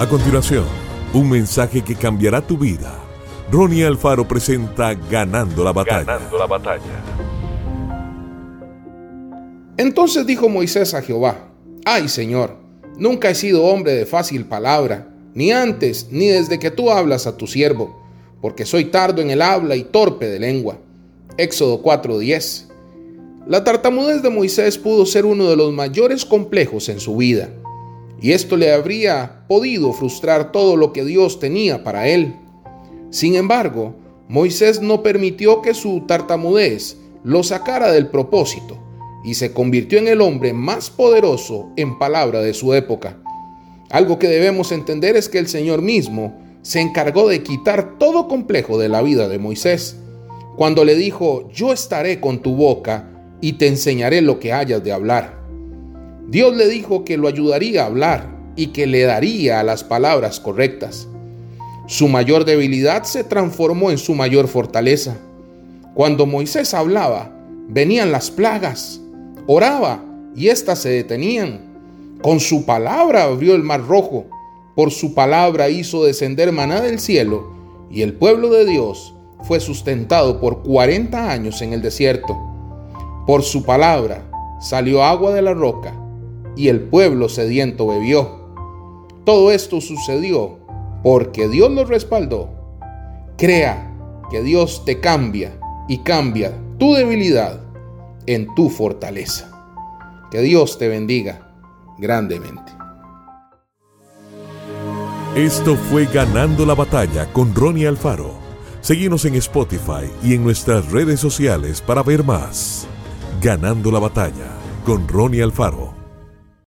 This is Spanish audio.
A continuación, un mensaje que cambiará tu vida. Ronnie Alfaro presenta Ganando la batalla. Ganando la batalla. Entonces dijo Moisés a Jehová, Ay Señor, nunca he sido hombre de fácil palabra, ni antes ni desde que tú hablas a tu siervo, porque soy tardo en el habla y torpe de lengua. Éxodo 4:10. La tartamudez de Moisés pudo ser uno de los mayores complejos en su vida y esto le habría podido frustrar todo lo que Dios tenía para él. Sin embargo, Moisés no permitió que su tartamudez lo sacara del propósito y se convirtió en el hombre más poderoso en palabra de su época. Algo que debemos entender es que el Señor mismo se encargó de quitar todo complejo de la vida de Moisés, cuando le dijo, yo estaré con tu boca y te enseñaré lo que hayas de hablar. Dios le dijo que lo ayudaría a hablar y que le daría las palabras correctas. Su mayor debilidad se transformó en su mayor fortaleza. Cuando Moisés hablaba, venían las plagas, oraba y éstas se detenían. Con su palabra abrió el mar rojo, por su palabra hizo descender maná del cielo, y el pueblo de Dios fue sustentado por cuarenta años en el desierto. Por su palabra salió agua de la roca y el pueblo sediento bebió. Todo esto sucedió porque Dios lo respaldó. Crea que Dios te cambia y cambia tu debilidad en tu fortaleza. Que Dios te bendiga grandemente. Esto fue Ganando la Batalla con Ronnie Alfaro. Seguimos en Spotify y en nuestras redes sociales para ver más. Ganando la Batalla con Ronnie Alfaro.